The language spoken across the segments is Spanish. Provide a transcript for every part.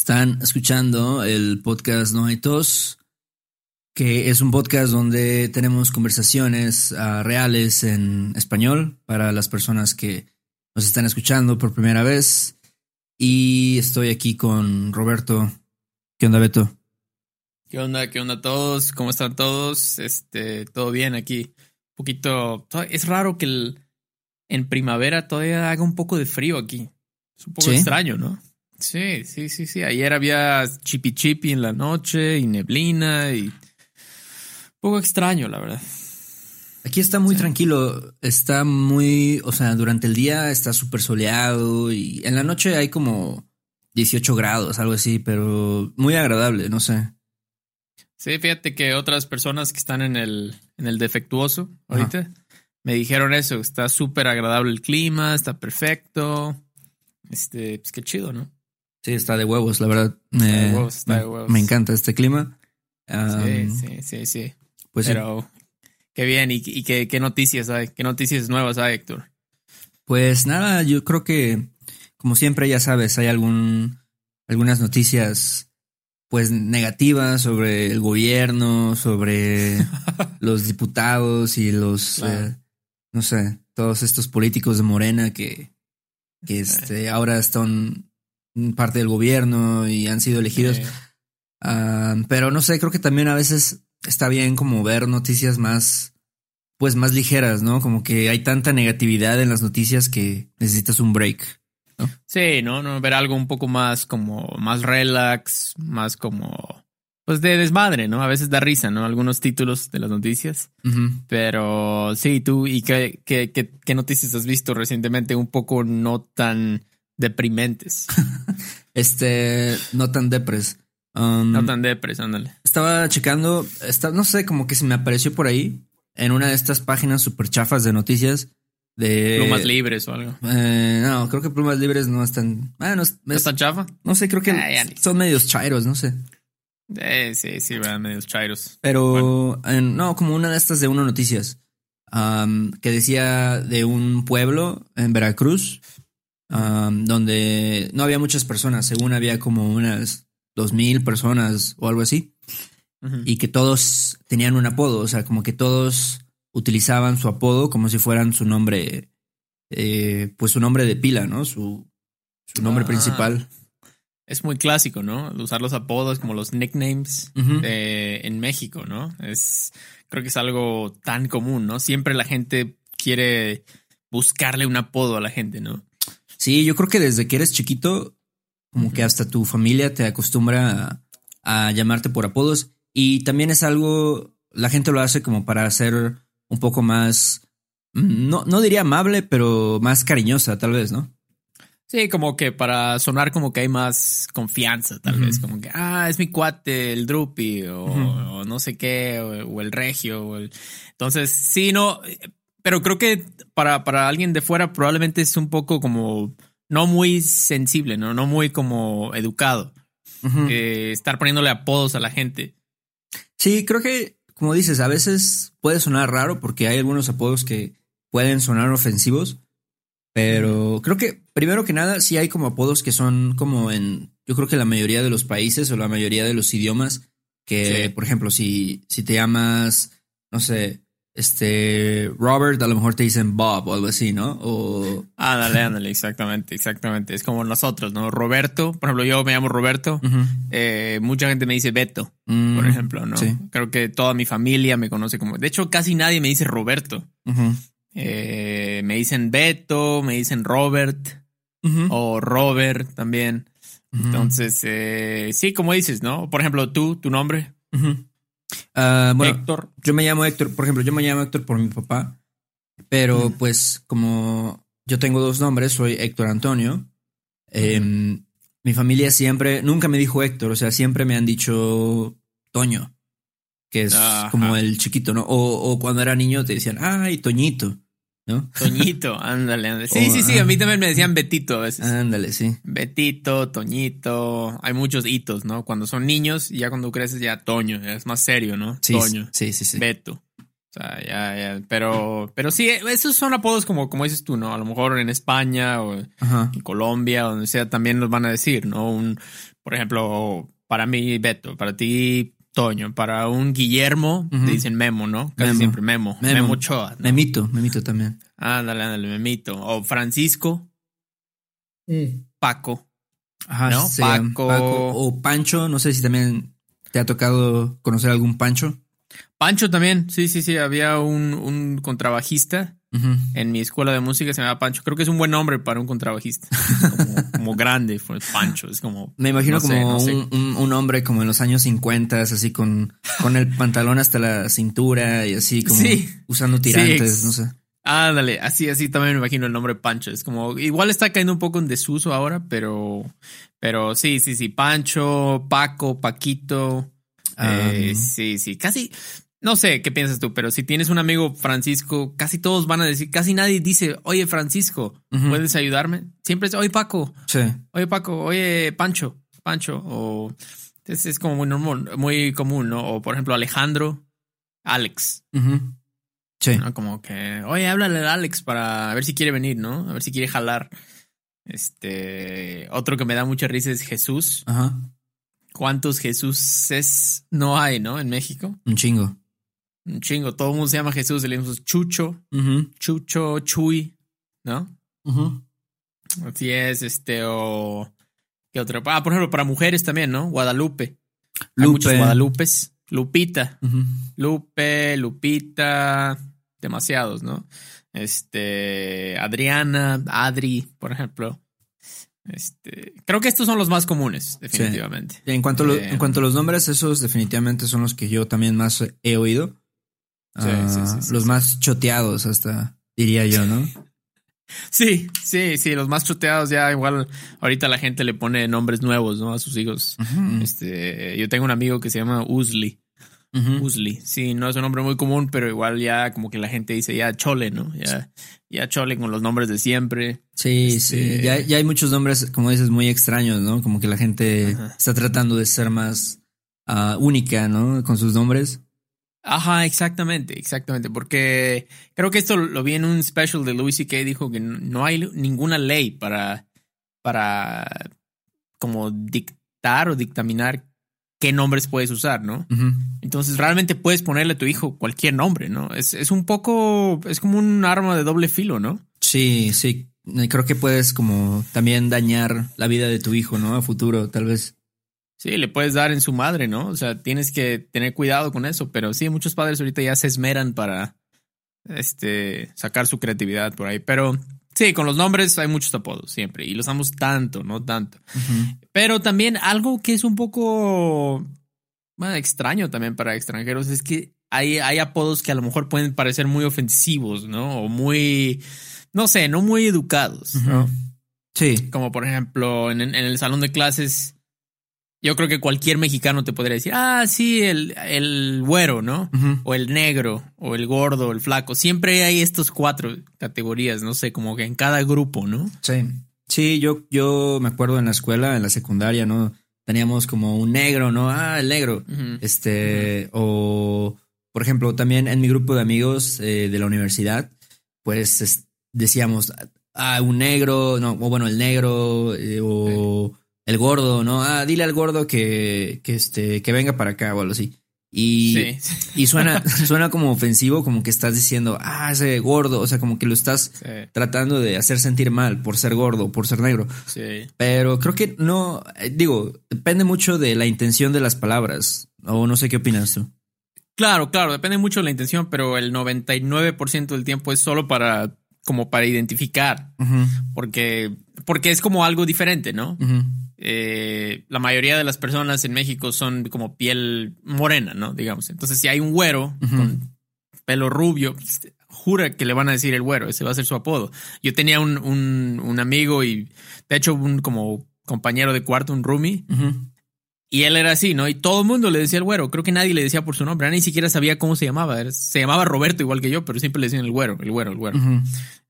están escuchando el podcast Noitos, que es un podcast donde tenemos conversaciones uh, reales en español para las personas que nos están escuchando por primera vez. Y estoy aquí con Roberto. ¿Qué onda, Beto? ¿Qué onda? ¿Qué onda todos? ¿Cómo están todos? Este, todo bien aquí. Un poquito. Es raro que el, en primavera todavía haga un poco de frío aquí. Es un poco extraño, ¿no? Sí, sí, sí, sí. Ayer había chipi chipi en la noche y neblina y. Un poco extraño, la verdad. Aquí está muy tranquilo, está muy, o sea, durante el día está súper soleado y en la noche hay como 18 grados, algo así, pero muy agradable, no sé. Sí, fíjate que otras personas que están en el, en el defectuoso ahorita me dijeron eso, está súper agradable el clima, está perfecto. Este, pues qué chido, ¿no? Sí, está de huevos, la verdad. Está de huevos, está de huevos. Me encanta este clima. sí, sí, sí, sí. Pues Pero qué bien, ¿y, qué, qué, noticias hay? ¿Qué noticias nuevas hay, Héctor? Pues nada, yo creo que, como siempre, ya sabes, hay algún, algunas noticias pues negativas sobre el gobierno, sobre los diputados y los, eh, no sé, todos estos políticos de Morena que, que este, ahora están parte del gobierno y han sido elegidos. Ah, pero no sé, creo que también a veces está bien como ver noticias más, pues más ligeras, ¿no? Como que hay tanta negatividad en las noticias que necesitas un break. Sí, ¿no? ¿no? Ver algo un poco más como más relax, más como pues de desmadre, ¿no? A veces da risa, ¿no? Algunos títulos de las noticias. Pero sí, tú, ¿y qué, qué, qué, noticias has visto recientemente un poco no tan deprimentes? este, no tan depres. Um, no tan depres, ándale. Estaba checando, está, no sé, como que se me apareció por ahí en una de estas páginas super chafas de noticias plumas libres o algo. Eh, no, creo que plumas libres no están. Ah, no, están chafa? No sé, creo que ah, son medios chairos, no sé. Eh, sí, sí, van medios chairos. Pero no, como una de estas de Uno Noticias. que decía de un pueblo en Veracruz donde no había muchas personas, según había como unas dos mil personas o algo así, y que todos tenían un apodo, o sea, como que todos utilizaban su apodo como si fueran su nombre, eh, pues su nombre de pila, ¿no? Su, su nombre ah. principal. Es muy clásico, ¿no? Usar los apodos como los nicknames en México, ¿no? Es, creo que es algo tan común, ¿no? Siempre la gente quiere buscarle un apodo a la gente, ¿no? Sí, yo creo que desde que eres chiquito, como que hasta tu familia te acostumbra a, a, llamarte por apodos. Y también es algo, la gente lo hace como para hacer un poco más, no, no diría amable, pero más cariñosa, tal vez, ¿no? Sí, como que para sonar como que hay más confianza, tal vez, como que, ah, es mi cuate, el Drupi, o, no sé qué, o, el Regio. O el... Entonces, sí, no, pero creo que para, para alguien de fuera probablemente es un poco como, no muy sensible, ¿no? No muy como educado. Eh, estar poniéndole apodos a la gente. Sí, creo que como dices, a veces puede sonar raro porque hay algunos apodos que pueden sonar ofensivos, pero creo que primero que nada sí hay como apodos que son como en, yo creo que la mayoría de los países o la mayoría de los idiomas, que por ejemplo, si, si te llamas, no sé, este, Robert, a lo mejor te dicen Bob o algo así, ¿no? O... Ándale, ándale, exactamente, exactamente. Es como nosotros, ¿no? Roberto, por ejemplo, yo me llamo Roberto, eh, mucha gente me dice Beto, por mm, ejemplo, ¿no? Creo que toda mi familia me conoce como, de hecho, casi nadie me dice Roberto. Eh, me dicen Beto, me dicen Robert o Robert también. Entonces, eh, sí, como dices, ¿no? Por ejemplo, tú, tu nombre. Ah, bueno, Héctor. Yo me llamo Héctor, por ejemplo, yo me llamo Héctor por mi papá, pero pues como yo tengo dos nombres, soy Héctor Antonio. Em, Mi familia siempre, nunca me dijo Héctor, o sea, siempre me han dicho Toño, que es como el chiquito, ¿no? O, o, cuando era niño te decían, ay, Toñito, ¿no? Toñito, ándale, ándale. Sí, sí, sí, a mí también me decían Betito a veces. Ándale, sí. Betito, Toñito, hay muchos hitos, ¿no? Cuando son niños, ya cuando creces ya Toño, es más serio, ¿no? Sí, Toño. Sí, sí, sí. Beto. O sea, ya, ya, pero, pero sí, esos son apodos como, como dices tú, ¿no? A lo mejor en España o en Colombia, donde sea, también nos van a decir, ¿no? Un, por ejemplo, para mí, Beto, para ti, Toño, para un Guillermo, te dicen Memo, ¿no? Casi siempre Memo. Memo, Memo Choa. Memito, Memito también. Ándale, ándale, Memito. O Francisco. Mm. Paco. Ajá, ¿no? Paco. Paco. O Pancho, no sé si también te ha tocado conocer algún Pancho. Pancho también, sí, sí, sí, había un, un contrabajista en mi escuela de música, se llamaba Pancho. Creo que es un buen nombre para un contrabajista. Como, grande, fue Pancho, es como... Me imagino como un, hombre como en los años 50, así con, con el pantalón hasta la cintura y así como usando tirantes, no sé. Ándale, así, así también me imagino el nombre Pancho. Es como, igual está cayendo un poco en desuso ahora, pero, pero sí, sí, sí, Pancho, Paco, Paquito. Eh, sí, sí, casi, no sé qué piensas tú, pero si tienes un amigo Francisco, casi todos van a decir, casi nadie dice, oye Francisco, ¿puedes ayudarme? Siempre es, oye Paco, sí. oye Paco, oye Pancho, Pancho, o es, es como muy normal, muy común, ¿no? O por ejemplo Alejandro, Alex. Sí. Como que, oye, háblale a Alex para ver si quiere venir, ¿no? A ver si quiere jalar. Este, otro que me da mucha risa es Jesús. Ajá. ¿Cuántos Jesuses no hay, no? En México. Un chingo. Un chingo. Todo el mundo se llama Jesús. Le decimos Chucho, Chucho, Chuy, ¿no? Así es, este, o. ¿Qué otro? Ah, por ejemplo, para mujeres también, ¿no? Guadalupe. Lupe. Hay muchos Guadalupes. Lupita. Lupe, Lupita. Demasiados, ¿no? Este. Adriana, Adri, por ejemplo. Este, creo que estos son los más comunes, definitivamente. En, cuanto en cuanto a los nombres, esos definitivamente son los que yo también más he oído. Ah, los más choteados, hasta diría yo, ¿no? Sí, sí, sí, los más choteados ya igual ahorita la gente le pone nombres nuevos, ¿no? A sus hijos. Este, yo tengo un amigo que se llama Usli. Usli, sí, no es un nombre muy común, pero igual ya como que la gente dice ya chole, ¿no? Ya, ya chole con los nombres de siempre. Sí, sí, este, ya, ya, hay muchos nombres, como dices, muy extraños, ¿no? Como que la gente está tratando de ser más ah, única, ¿no? Con sus nombres. Ajá, exactamente, exactamente, porque creo que esto lo vi en un special de Louis C.K. dijo que no hay ninguna ley para, para como dictar o dictaminar qué nombres puedes usar, ¿no? Entonces realmente puedes ponerle a tu hijo cualquier nombre, ¿no? Es, es un poco, es como un arma de doble filo, ¿no? Sí, sí. Creo que puedes como también dañar la vida de tu hijo, ¿no? A futuro, tal vez. Sí, le puedes dar en su madre, ¿no? O sea, tienes que tener cuidado con eso, pero sí, muchos padres ahorita ya se esmeran para este sacar su creatividad por ahí, pero sí, con los nombres hay muchos apodos siempre y los damos tanto, no tanto. Pero también algo que es un poco bueno, extraño también para extranjeros es que hay, hay apodos que a lo mejor pueden parecer muy ofensivos, ¿no? O muy, no sé, no muy educados, ¿no? Sí. Como por ejemplo, en, en el salón de clases yo creo que cualquier mexicano te podría decir, ah, sí, el, el güero, ¿no? O el negro, o el gordo, el flaco. Siempre hay estos cuatro categorías, no sé, como que en cada grupo, ¿no? Sí. Sí, yo, yo me acuerdo en la escuela, en la secundaria, ¿no? Teníamos como un negro, ¿no? Ah, el negro. Este, o, por ejemplo, también en mi grupo de amigos eh, de la universidad, pues decíamos, ah, un negro, no, o bueno, el negro, eh, o el gordo, ¿no? Ah, dile al gordo que, que, este, que venga para acá o algo así. Y, y suena, suena como ofensivo, como que estás diciendo, ah, ese gordo, o sea, como que lo estás tratando de hacer sentir mal por ser gordo, por ser negro. Sí. Pero creo que no, eh, digo, depende mucho de la intención de las palabras, o no sé qué opinas tú. Claro, claro, depende mucho de la intención, pero el 99% del tiempo es solo para, como para identificar, porque, porque es como algo diferente, ¿no? Eh, la mayoría de las personas en México son como piel morena, ¿no? Digamos. Entonces, si hay un güero con pelo rubio, jura que le van a decir el güero, ese va a ser su apodo. Yo tenía un, un, amigo y de hecho un como compañero de cuarto, un roomie. Y él era así, ¿no? Y todo el mundo le decía el güero. Creo que nadie le decía por su nombre. ni siquiera sabía cómo se llamaba. Se llamaba Roberto igual que yo, pero siempre le decían el güero, el güero, el güero.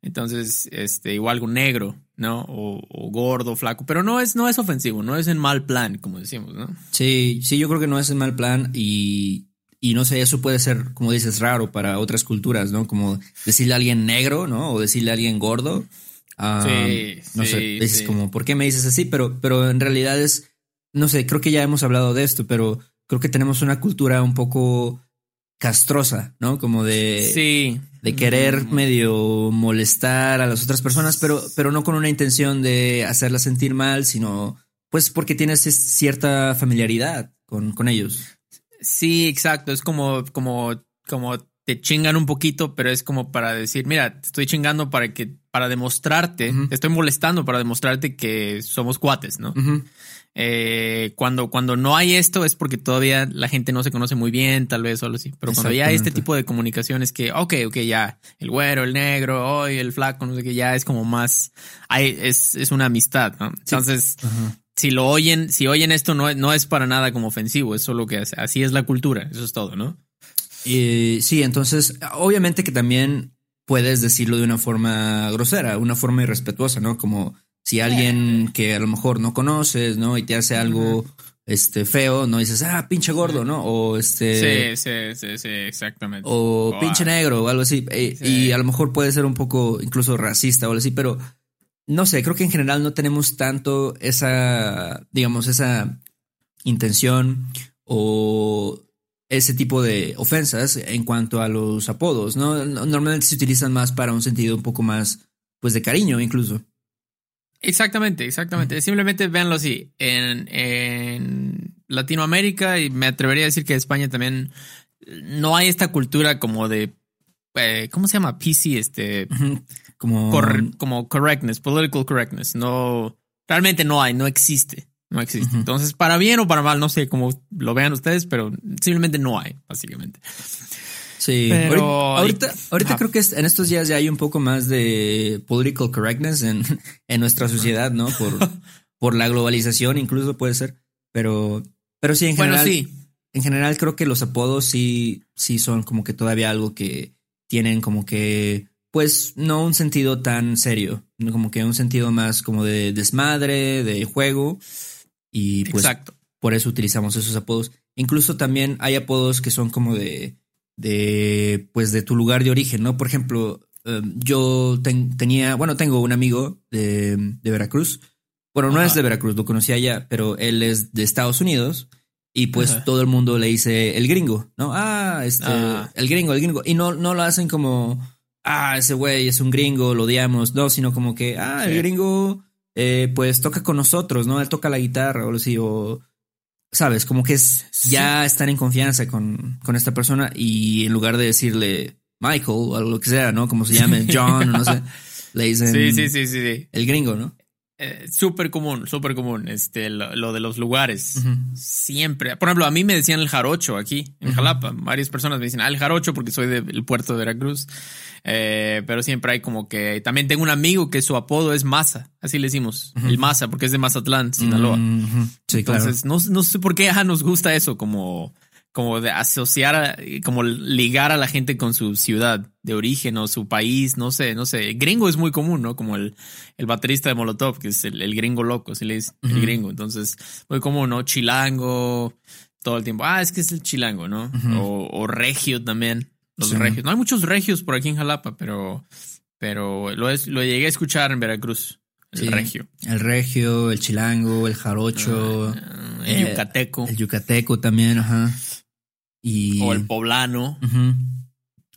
Entonces, este, igual algo negro, ¿no? O, gordo, flaco. Pero no es, no es ofensivo, no es en mal plan, como decimos, ¿no? Sí, sí, yo creo que no es en mal plan y, y no sé, eso puede ser, como dices, raro para otras culturas, ¿no? Como decirle a alguien negro, ¿no? O decirle a alguien gordo. Ah, sí, no sé, es como, ¿por qué me dices así? Pero, pero en realidad es no sé, creo que ya hemos hablado de esto, pero creo que tenemos una cultura un poco castrosa, ¿no? Como de, sí. de querer mm. medio molestar a las otras personas, pero, pero no con una intención de hacerlas sentir mal, sino pues porque tienes cierta familiaridad con, con ellos. Sí, exacto. Es como, como, como te chingan un poquito, pero es como para decir, mira, te estoy chingando para que, para demostrarte, te estoy molestando para demostrarte que somos cuates, ¿no? Eh, cuando, cuando no hay esto es porque todavía la gente no se conoce muy bien, tal vez, o algo así. Pero cuando ya hay este tipo de comunicaciones que, ok, ok, ya, el güero, el negro, hoy el flaco, no sé qué, ya es como más, hay, es, es una amistad, ¿no? Entonces, si lo oyen, si oyen esto, no, no es para nada como ofensivo, es solo que así es la cultura, eso es todo, ¿no? Y, sí, entonces, obviamente que también puedes decirlo de una forma grosera, una forma irrespetuosa, ¿no? Como si alguien que a lo mejor no conoces, ¿no? Y te hace algo este feo, no dices, ah, pinche gordo, ¿no? O este. Sí, sí, sí, sí, exactamente. O pinche negro o algo así. Eh, y a lo mejor puede ser un poco incluso racista o algo así, pero no sé, creo que en general no tenemos tanto esa, digamos, esa intención o ese tipo de ofensas en cuanto a los apodos, ¿no? Normalmente se utilizan más para un sentido un poco más, pues, de cariño incluso. Exactamente, exactamente. Simplemente véanlo así. En, en, Latinoamérica, y me atrevería a decir que España también, no hay esta cultura como de. Eh, ¿Cómo se llama? PC, este. Como. como correctness, political correctness. No. Realmente no hay, no existe. No existe. Entonces, para bien o para mal, no sé cómo lo vean ustedes, pero simplemente no hay, básicamente. Sí, ahorita, ahorita, creo que en estos días ya hay un poco más de political correctness en, en nuestra sociedad, ¿no? Por, por la globalización, incluso puede ser. Pero, pero sí, en general. sí. En general, creo que los apodos sí, sí son como que todavía algo que tienen como que, pues, no un sentido tan serio, como que un sentido más como de desmadre, de juego. Y pues, Exacto. por eso utilizamos esos apodos. Incluso también hay apodos que son como de de, pues, de tu lugar de origen, ¿no? Por ejemplo, em, yo tenía, bueno, tengo un amigo de, de Veracruz. Bueno, no es de Veracruz, lo conocí allá, pero él es de Estados Unidos y pues todo el mundo le dice el gringo, ¿no? Ah, este, ah. el gringo, el gringo. Y no, no lo hacen como, ah, ese güey es un gringo, lo odiamos, no, sino como que, ah, el gringo, eh, pues toca con nosotros, ¿no? Él toca la guitarra o así, o sabes, como que es ya estar en confianza con, con, esta persona y en lugar de decirle Michael o lo que sea, ¿no? Como se llame, John, no sé, le dicen sí, sí, sí, sí, el gringo, ¿no? Eh, súper común, súper común, este, lo, de los lugares. Siempre. Por ejemplo, a mí me decían el jarocho aquí, en Jalapa. Varias personas me dicen, ah, el jarocho porque soy del puerto de Veracruz. Eh, pero siempre hay como que. También tengo un amigo que su apodo es Masa, así le decimos, el Masa, porque es de Mazatlán, Sinaloa. Sí, Entonces, no, no, sé por qué nos gusta eso, como, como de asociar, como ligar a la gente con su ciudad de origen o su país, no sé, no sé. Gringo es muy común, ¿no? Como el, el baterista de Molotov, que es el, gringo loco, así le dice, el gringo. Entonces, muy común, ¿no? Chilango, todo el tiempo. Ah, es que es el chilango, ¿no? o, o regio también. Los regios. No hay muchos regios por aquí en Jalapa, pero, pero lo, es, lo llegué a escuchar en Veracruz. El regio. El regio, el chilango, el jarocho. Ah, el eh, yucateco. El yucateco también, ajá. Y... O el poblano.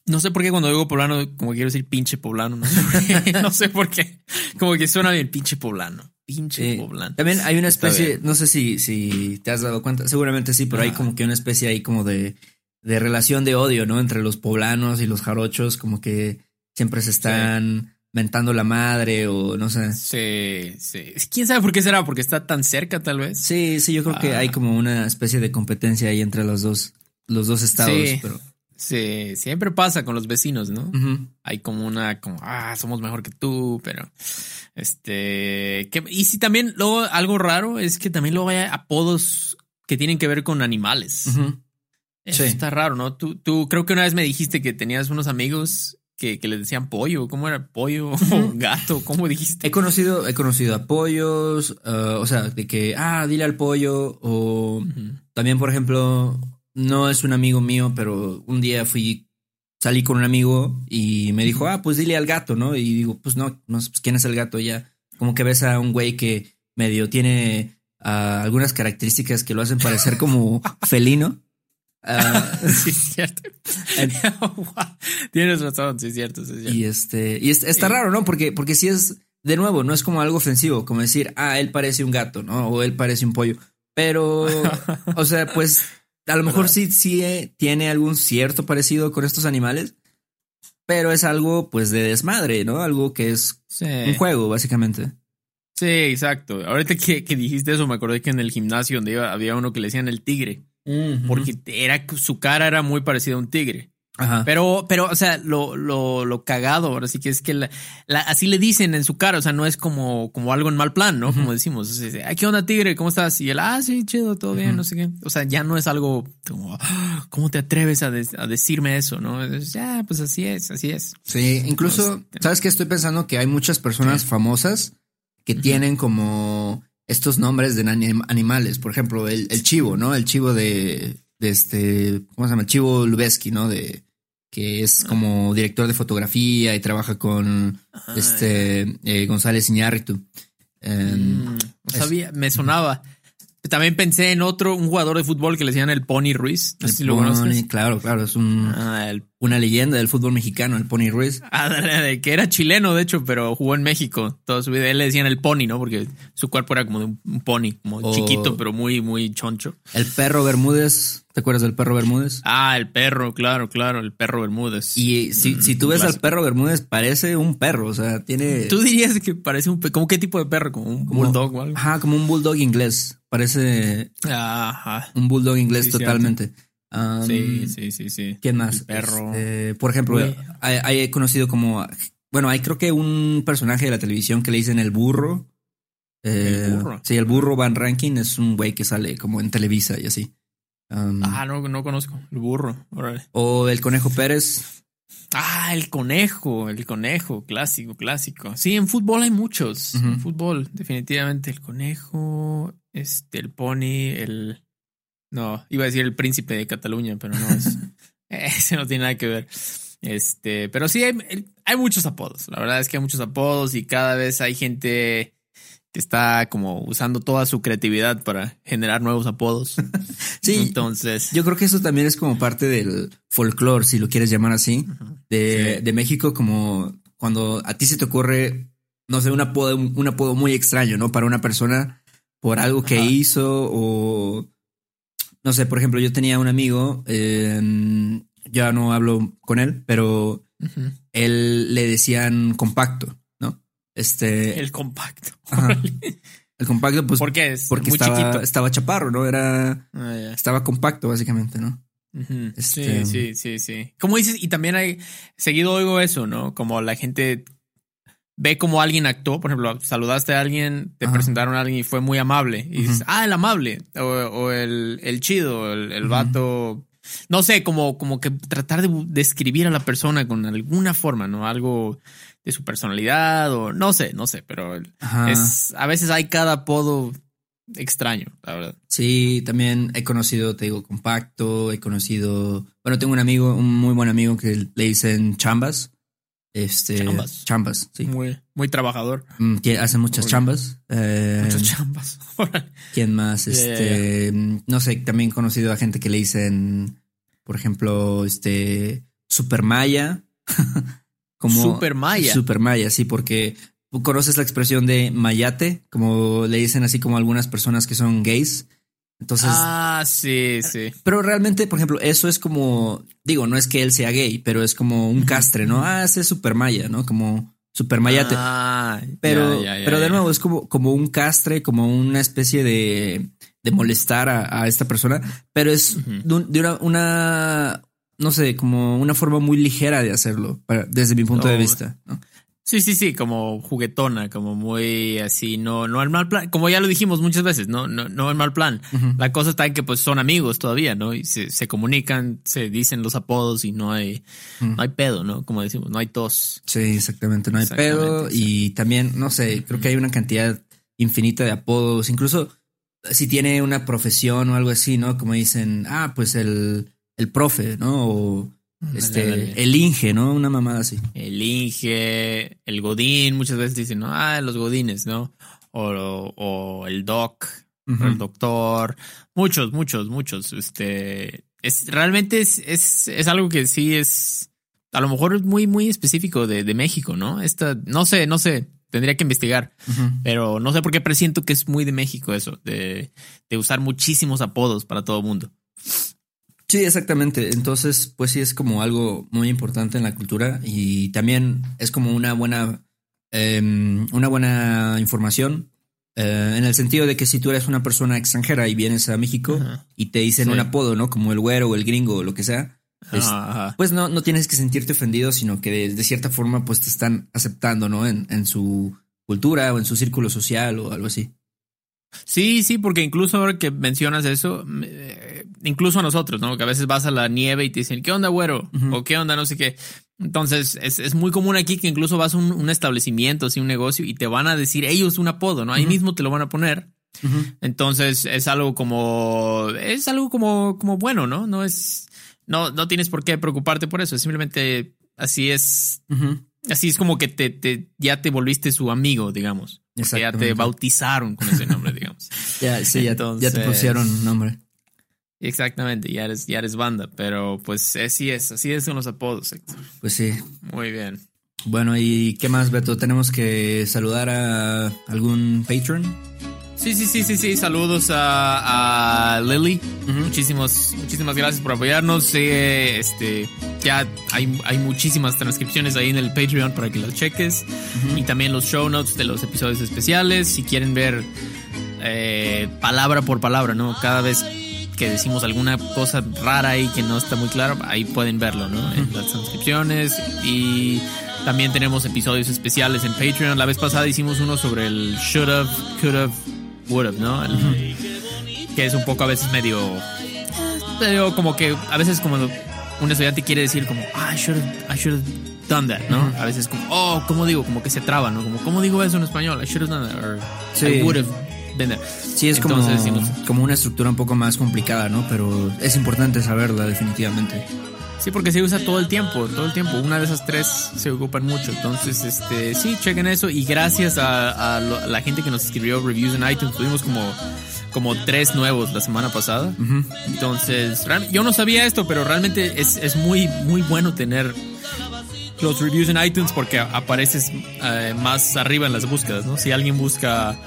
No sé por qué cuando digo poblano, como quiero decir pinche poblano, no sé por qué. no sé por qué. Como que suena bien pinche poblano. Pinche poblano. También hay una especie, no sé si, si te has dado cuenta, seguramente sí, pero hay como que una especie ahí como de de relación de odio, ¿no? Entre los poblanos y los jarochos, como que siempre se están mentando la madre o no sé. Sí, sí. ¿Quién sabe por qué será? Porque está tan cerca, tal vez. Sí, sí, yo creo que hay ah. como una especie de competencia ahí entre los dos, los dos estados, pero. Sí, siempre pasa con los vecinos, ¿no? Hay como una, como, ah, somos mejor que tú, pero este, que, y si también luego algo raro es que también luego hay apodos que tienen que ver con animales. Eso está raro, ¿no? Tú, tú creo que una vez me dijiste que tenías unos amigos que, que les decían pollo. ¿Cómo era? ¿Pollo o gato? ¿Cómo dijiste? He conocido, he conocido a pollos, uh, o sea, de que, ah, dile al pollo. O también, por ejemplo, no es un amigo mío, pero un día fui, salí con un amigo y me dijo, ah, pues dile al gato, ¿no? Y digo, pues no, no pues ¿quién es el gato? Ya, como que ves a un güey que medio tiene uh, algunas características que lo hacen parecer como felino. Ah, sí, es cierto. Tienes razón, sí, es cierto, sí, Y este, y está raro, ¿no? Porque, porque si es, de nuevo, no es como algo ofensivo, como decir, ah, él parece un gato, ¿no? O él parece un pollo. Pero, o sea, pues, a lo mejor sí, sí eh, tiene algún cierto parecido con estos animales, pero es algo, pues, de desmadre, ¿no? Algo que es un juego, básicamente. Sí, exacto. Ahorita que, que, dijiste eso, me acordé que en el gimnasio donde iba, había uno que le decían el tigre. Porque era, su cara era muy parecida a un tigre. Pero, pero, o sea, lo, lo, lo cagado, ahora sí que es que la, así le dicen en su cara, o sea, no es como, como algo en mal plan, ¿no? Como decimos, ay, ¿qué onda, tigre? ¿Cómo estás? Y él, ah, sí, chido, todo bien, no sé qué. O sea, ya no es algo como, ah, ¿cómo te atreves a, a decirme eso, no? ya, pues así es, así es. Sí, incluso, ¿sabes qué? Estoy pensando que hay muchas personas famosas que tienen como estos nombres de animales. Por ejemplo, el, chivo, ¿no? El chivo de, de, este, ¿cómo se llama? El chivo Lubeski, ¿no? De que es como director de fotografía y trabaja con ah, este eh, González Iñárritu. Mm, sabía, me sonaba. También pensé en otro, un jugador de fútbol que le decían el Pony Ruiz. No si lo conoces. Claro, claro, es un, ah, una leyenda del fútbol mexicano, el Pony Ruiz. Ah, que era chileno, de hecho, pero jugó en México toda su vida. Él le decían el Pony, ¿no? Porque su cuerpo era como de un pony, como chiquito, pero muy, muy choncho. El perro Bermúdez. ¿Te acuerdas del perro Bermúdez? Ah, el perro, claro, claro, el perro Bermúdez. Y si, si tú ves al perro Bermúdez, parece un perro, o sea, tiene... ¿Tú dirías que parece un... ¿Cómo qué tipo de perro? ¿Como un bulldog o algo? Ajá, como un bulldog inglés. Parece Ajá. un bulldog inglés totalmente. sí, sí, sí, sí. ¿Quién más? perro. Este, por ejemplo, hay, conocido como... Bueno, hay creo que un personaje de la televisión que le dicen el burro. el eh, burro. Sí, el burro Van Ranking es un güey que sale como en Televisa y así ah, no, no conozco. El burro. O el conejo Pérez. Ah, el conejo, el conejo, clásico, clásico. Sí, en fútbol hay muchos. En fútbol, definitivamente. El conejo, este, el pony, el. No, iba a decir el príncipe de Cataluña, pero no es. ese no tiene nada que ver. Este, pero sí hay, hay muchos apodos. La verdad es que hay muchos apodos y cada vez hay gente que está como usando toda su creatividad para generar nuevos apodos. sí. Entonces. Yo creo que eso también es como parte del folclore, si lo quieres llamar así, de, de, México, como cuando a ti se te ocurre, no sé, un apodo, un apodo muy extraño, ¿no? Para una persona por algo que hizo o. No sé, por ejemplo, yo tenía un amigo, ya no hablo con él, pero él le decían compacto. Este. El compacto. El compacto, pues. ¿Por qué es? Porque estaba, estaba chaparro, ¿no? Era. Ah, estaba compacto, básicamente, ¿no? Este, sí, sí, sí, sí. Como dices, y también hay. Seguido oigo eso, ¿no? Como la gente ve como alguien actuó. Por ejemplo, saludaste a alguien, te presentaron a alguien y fue muy amable. Y dices, ah, el amable. O, el, el, chido, el, el vato. No sé, como, como que tratar de describir a la persona con alguna forma, ¿no? Algo de su personalidad o no sé, no sé, pero es a veces hay cada apodo extraño, la verdad. Sí, también he conocido, te digo, compacto, he conocido, bueno, tengo un amigo, un muy buen amigo que le dicen chambas. Este, chambas. Chambas, sí. Muy, muy trabajador. Mm, que hace muchas chambas. Eh, muchas chambas. ¿Quién más? Este, no sé, también he conocido a gente que le dicen, por ejemplo, este, Supermaya. Super Maya. Super Maya, sí, porque conoces la expresión de mayate, como le dicen así como algunas personas que son gays. Entonces. Ah, sí, sí. Pero realmente, por ejemplo, eso es como, digo, no es que él sea gay, pero es como un castre, ¿no? Ah, ese es super maya, ¿no? Como super mayate. Ah, pero, pero de nuevo, es como, como un castre, como una especie de, de molestar a, esta persona, pero es de, una, no sé, como una forma muy ligera de hacerlo, desde mi punto de vista. ¿no? Sí, sí, sí, como juguetona, como muy así, no, no al mal plan, como ya lo dijimos muchas veces, no, no, no al mal plan. La cosa está en que pues son amigos todavía, ¿no? Y se, se comunican, se dicen los apodos y no hay, no hay pedo, ¿no? Como decimos, no hay tos. Sí, exactamente, no hay pedo. Y también, no sé, creo que hay una cantidad infinita de apodos, incluso si tiene una profesión o algo así, ¿no? Como dicen, ah, pues el, el profe, ¿no? O este, el Inge, ¿no? Una mamada así. El Inge, el Godín, muchas veces dicen, ¿no? Ah, los Godines, ¿no? O, el Doc, el Doctor. Muchos, muchos, muchos. Este, es, realmente es, es, algo que sí es, a lo mejor es muy, muy específico de, de México, ¿no? Esta, no sé, no sé, tendría que investigar, pero no sé por qué presiento que es muy de México eso, de, de usar muchísimos apodos para todo el mundo. Sí, exactamente. Entonces, pues sí es como algo muy importante en la cultura y también es como una buena, em, una buena información eh, en el sentido de que si tú eres una persona extranjera y vienes a México y te dicen un apodo, ¿no? Como el güero o el gringo o lo que sea, pues, pues no, no tienes que sentirte ofendido, sino que de, cierta forma pues te están aceptando, ¿no? En, en su cultura o en su círculo social o algo así. Sí, sí, porque incluso ahora que mencionas eso, incluso a nosotros, ¿no? Que a veces vas a la nieve y te dicen, ¿qué onda, güero? O ¿qué onda? No sé qué. Entonces, es, muy común aquí que incluso vas a un, establecimiento, así un negocio, y te van a decir ellos un apodo, ¿no? Ahí mismo te lo van a poner. Entonces, es algo como, es algo como, como bueno, ¿no? No es, no, no tienes por qué preocuparte por eso. Simplemente así es. Así es como que te, te, ya te volviste su amigo, digamos. Ya te bautizaron con ese nombre, digamos. ya, sí, ya, te pusieron nombre. Exactamente, ya eres, ya eres banda, pero pues así es, así es con los apodos, Pues sí. Muy bien. Bueno, ¿y qué más, Beto? ¿Tenemos que saludar a algún patron? Sí, sí, sí, sí, sí. Saludos a, a Lily. Muchísimos, muchísimas gracias por apoyarnos. este, ya hay, hay muchísimas transcripciones ahí en el Patreon para que las cheques. Y también los show notes de los episodios especiales. Si quieren ver eh, palabra por palabra, ¿no? Cada vez que decimos alguna cosa rara ahí que no está muy claro, ahí pueden verlo, ¿no? En las transcripciones. Y también tenemos episodios especiales en Patreon. La vez pasada hicimos uno sobre el should have, could have would ¿no? Que es un poco a veces medio. Medio como que a veces como un estudiante quiere decir como, ah, I should have, I should have done that, ¿no? A veces como, oh, ¿cómo digo? Como que se traba, ¿no? Como, ¿cómo digo eso en español? I should have done that, or I would have there. Sí, es como, como una estructura un poco más complicada, ¿no? Pero es importante saberla, definitivamente. Sí, porque se usa todo el tiempo, todo el tiempo. Una de esas tres se ocupan mucho. Entonces, este, sí, chequen eso. Y gracias a, la gente que nos escribió reviews en iTunes, tuvimos como, como tres nuevos la semana pasada. Entonces, yo no sabía esto, pero realmente es, es muy, muy bueno tener los reviews en iTunes porque apareces eh, más arriba en las búsquedas, ¿no? Si alguien busca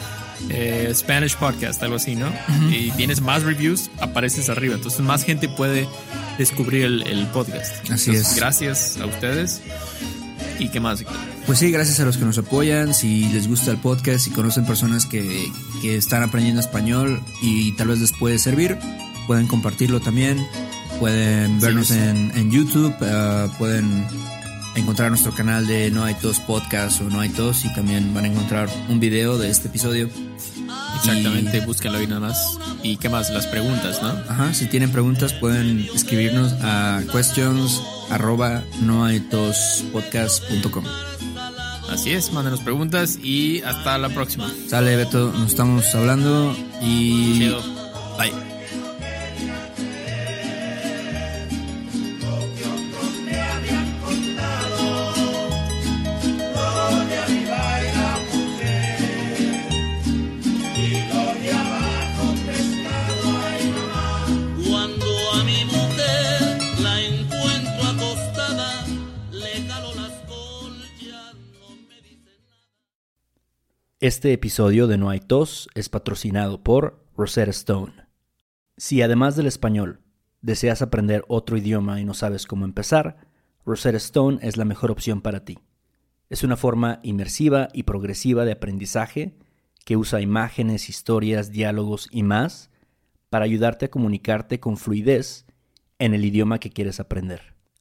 eh, Spanish Podcast, algo así, ¿no? Y tienes más reviews, apareces arriba. Entonces más gente puede descubrir el, podcast. Así es. Gracias a ustedes. ¿Y qué más? Pues sí, gracias a los que nos apoyan. Si les gusta el podcast, si conocen personas que, están aprendiendo español y tal vez les puede servir, pueden compartirlo también. Pueden vernos En, YouTube, uh, pueden encontrar nuestro canal de No hay tos podcast o No hay tos y también van a encontrar un video de este episodio. Exactamente, búsquenlo ahí nada más. ¿Y qué más? Las preguntas, ¿no? Ajá, si tienen preguntas pueden escribirnos a questions arroba no hay tos podcast.com. Así es, mándenos preguntas y hasta la próxima. Sale Beto, nos estamos hablando y... Bye. Este episodio de No hay tos es patrocinado por Rosetta Stone. Si además del español deseas aprender otro idioma y no sabes cómo empezar, Rosetta Stone es la mejor opción para ti. Es una forma inmersiva y progresiva de aprendizaje que usa imágenes, historias, diálogos y más para ayudarte a comunicarte con fluidez en el idioma que quieres aprender.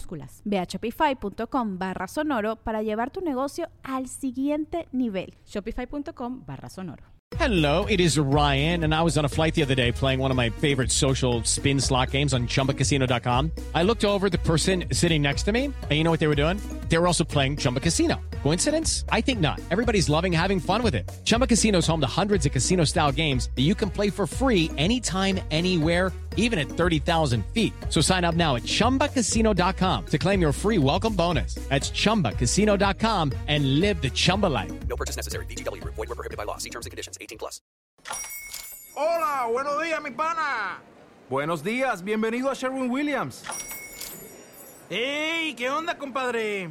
minúsculas Ve a shopify.com barra sonoro para llevar tu negocio al siguiente nivel. Shopify.com barra sonoro. Hello, it is Ryan, and I was on a flight the other day playing one of my favorite social spin slot games on chumbacasino.com. I looked over the person sitting next to me, and you know what they were doing? They were also playing Chumba Casino. Coincidence? I think not. Everybody's loving having fun with it. Chumba Casino is home to hundreds of casino style games that you can play for free anytime, anywhere even at 30,000 feet. So sign up now at ChumbaCasino.com to claim your free welcome bonus. That's ChumbaCasino.com and live the Chumba life. No purchase necessary. BGW. Void were prohibited by law. See terms and conditions. 18 plus. Hola, buenos días, mi pana. Buenos días, bienvenido a Sherwin Williams. ¡Ey! ¿Qué onda, compadre?